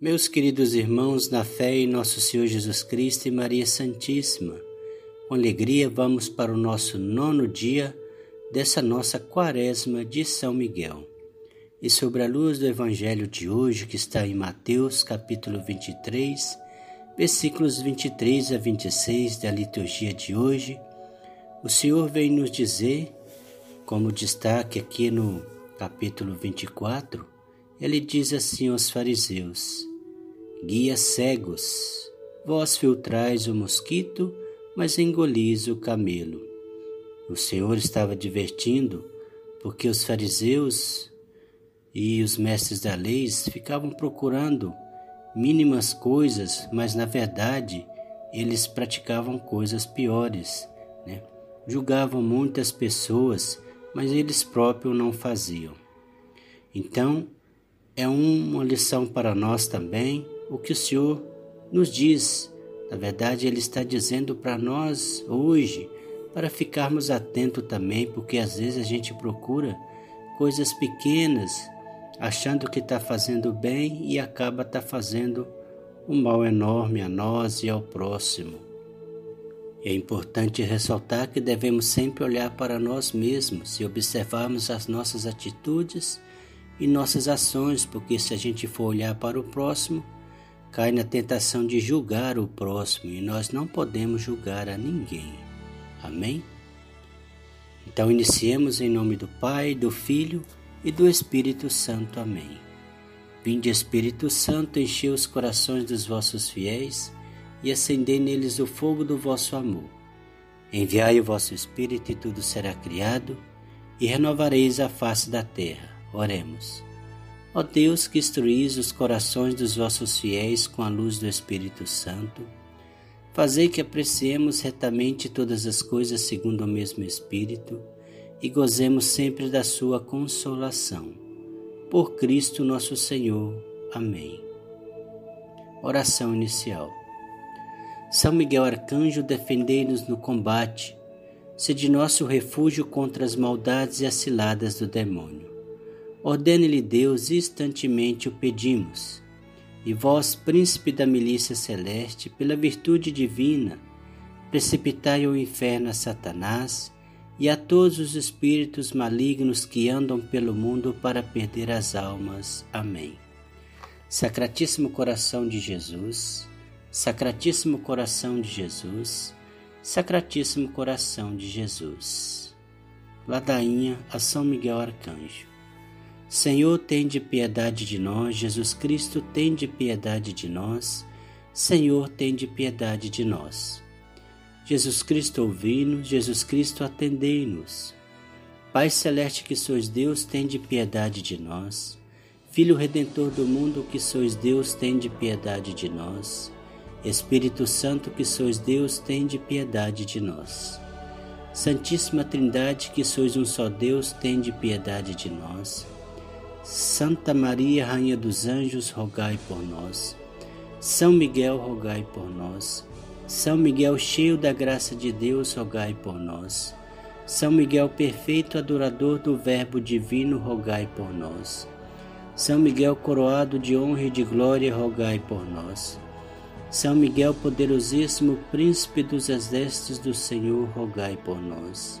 Meus queridos irmãos, na fé em nosso Senhor Jesus Cristo e Maria Santíssima, com alegria vamos para o nosso nono dia dessa nossa quaresma de São Miguel. E sobre a luz do Evangelho de hoje, que está em Mateus capítulo 23, versículos 23 a 26 da liturgia de hoje, o Senhor vem nos dizer, como destaque aqui no capítulo 24, ele diz assim aos fariseus: Guias cegos, vós filtrais o mosquito, mas engolis o camelo. O Senhor estava divertindo, porque os fariseus e os mestres da lei ficavam procurando mínimas coisas, mas na verdade eles praticavam coisas piores, né? julgavam muitas pessoas, mas eles próprios não faziam. Então, é uma lição para nós também o que o Senhor nos diz. Na verdade, Ele está dizendo para nós hoje, para ficarmos atentos também, porque às vezes a gente procura coisas pequenas, achando que está fazendo bem e acaba tá fazendo um mal enorme a nós e ao próximo. É importante ressaltar que devemos sempre olhar para nós mesmos e observarmos as nossas atitudes e nossas ações, porque se a gente for olhar para o próximo, cai na tentação de julgar o próximo e nós não podemos julgar a ninguém. Amém? Então iniciemos em nome do Pai, do Filho e do Espírito Santo. Amém. Vinde Espírito Santo, enchei os corações dos vossos fiéis e acendei neles o fogo do vosso amor. Enviai o vosso Espírito e tudo será criado e renovareis a face da terra. Oremos. Ó Deus que instruís os corações dos vossos fiéis com a luz do Espírito Santo, fazei que apreciemos retamente todas as coisas segundo o mesmo Espírito e gozemos sempre da sua consolação. Por Cristo nosso Senhor. Amém. Oração inicial. São Miguel Arcanjo, defendei-nos no combate, sede nosso refúgio contra as maldades e as ciladas do demônio. Ordene-lhe Deus, instantemente o pedimos. E vós, príncipe da milícia celeste, pela virtude divina, precipitai ao inferno a Satanás e a todos os espíritos malignos que andam pelo mundo para perder as almas. Amém. Sacratíssimo coração de Jesus, Sacratíssimo coração de Jesus, Sacratíssimo coração de Jesus. Ladainha a São Miguel Arcanjo. Senhor, tende piedade de nós. Jesus Cristo, tende piedade de nós. Senhor, tende piedade de nós. Jesus Cristo, ouvi-nos. Jesus Cristo, atendei-nos. Pai celeste que sois Deus, tende piedade de nós. Filho redentor do mundo que sois Deus, tende piedade de nós. Espírito Santo que sois Deus, tende piedade de nós. Santíssima Trindade que sois um só Deus, tende piedade de nós. Santa Maria, Rainha dos Anjos, rogai por nós. São Miguel, rogai por nós. São Miguel, cheio da graça de Deus, rogai por nós. São Miguel, perfeito adorador do Verbo divino, rogai por nós. São Miguel, coroado de honra e de glória, rogai por nós. São Miguel, poderosíssimo príncipe dos exércitos do Senhor, rogai por nós.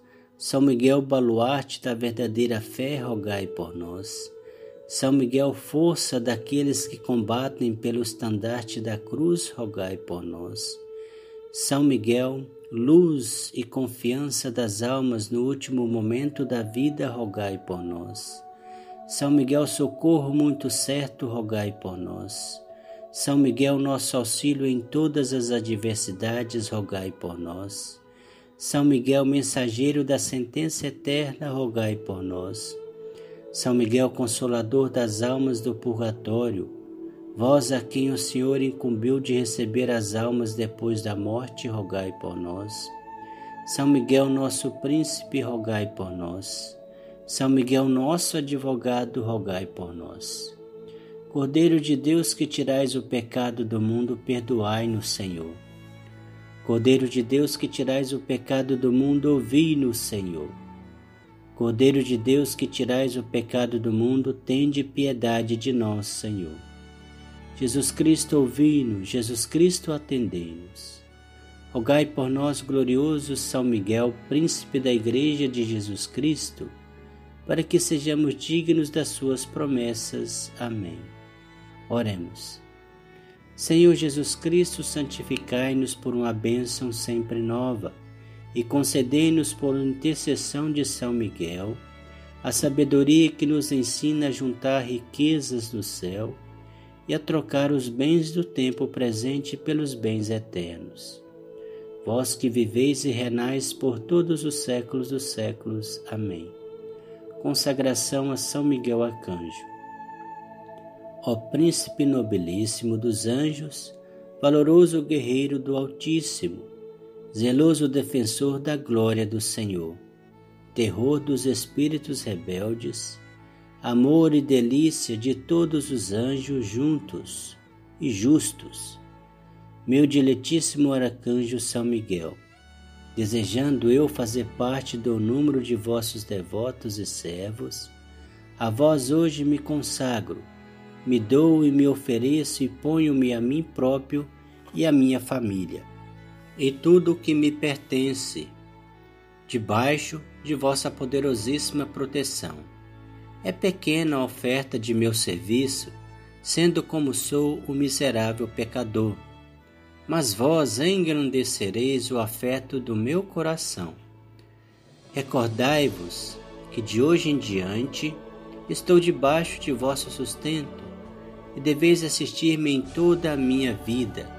São Miguel, baluarte da verdadeira fé, rogai por nós. São Miguel, força daqueles que combatem pelo estandarte da cruz, rogai por nós. São Miguel, luz e confiança das almas no último momento da vida, rogai por nós. São Miguel, socorro muito certo, rogai por nós. São Miguel, nosso auxílio em todas as adversidades, rogai por nós. São Miguel, mensageiro da sentença eterna, rogai por nós. São Miguel, consolador das almas do purgatório, Vós a quem o Senhor incumbiu de receber as almas depois da morte, rogai por nós. São Miguel, nosso príncipe, rogai por nós. São Miguel, nosso advogado, rogai por nós. Cordeiro de Deus que tirais o pecado do mundo, perdoai-nos, Senhor. Cordeiro de Deus que tirais o pecado do mundo, ouvi-nos, Senhor. Cordeiro de Deus que tirais o pecado do mundo, tende piedade de nós, Senhor. Jesus Cristo, ouvi-nos, Jesus Cristo, atendei-nos. Rogai por nós, glorioso São Miguel, príncipe da Igreja de Jesus Cristo, para que sejamos dignos das suas promessas. Amém. Oremos. Senhor Jesus Cristo, santificai-nos por uma bênção sempre nova e concedei-nos por intercessão de São Miguel a sabedoria que nos ensina a juntar riquezas do céu e a trocar os bens do tempo presente pelos bens eternos. Vós que viveis e renais por todos os séculos dos séculos. Amém. Consagração a São Miguel Arcanjo. Ó príncipe nobilíssimo dos anjos, valoroso guerreiro do Altíssimo, zeloso defensor da glória do Senhor, terror dos espíritos rebeldes, amor e delícia de todos os anjos juntos e justos. Meu diletíssimo arcanjo São Miguel, desejando eu fazer parte do número de vossos devotos e servos, a vós hoje me consagro, me dou e me ofereço e ponho-me a mim próprio e a minha família, e tudo o que me pertence, debaixo de vossa poderosíssima proteção é pequena a oferta de meu serviço, sendo como sou o miserável pecador. Mas vós engrandecereis o afeto do meu coração. Recordai-vos que de hoje em diante estou debaixo de vosso sustento e deveis assistir-me em toda a minha vida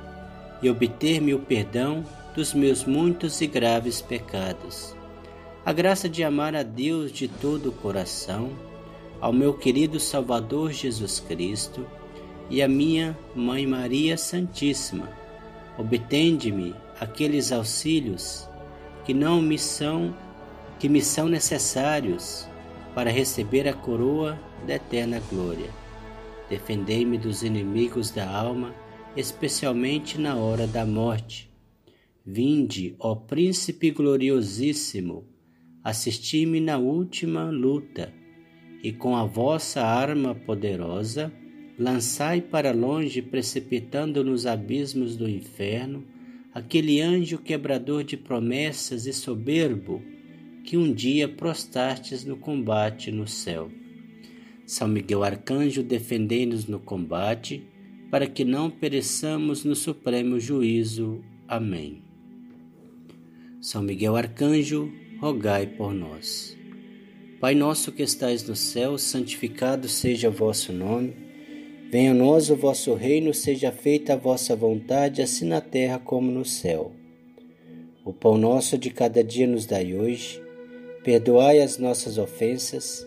e obter-me o perdão dos meus muitos e graves pecados. A graça de amar a Deus de todo o coração ao meu querido Salvador Jesus Cristo e à minha Mãe Maria Santíssima. Obtende-me aqueles auxílios que não me são que me são necessários para receber a coroa da eterna glória. Defendei-me dos inimigos da alma, especialmente na hora da morte. Vinde, ó príncipe gloriosíssimo, assisti-me na última luta e com a vossa arma poderosa, lançai para longe, precipitando nos abismos do inferno, aquele anjo quebrador de promessas e soberbo que um dia prostastes no combate no céu. São Miguel Arcanjo, defendei-nos no combate, para que não pereçamos no supremo juízo. Amém. São Miguel Arcanjo, rogai por nós. Pai nosso que estais no céu, santificado seja o vosso nome. Venha a nós o vosso reino, seja feita a vossa vontade, assim na terra como no céu. O pão nosso de cada dia nos dai hoje. Perdoai as nossas ofensas,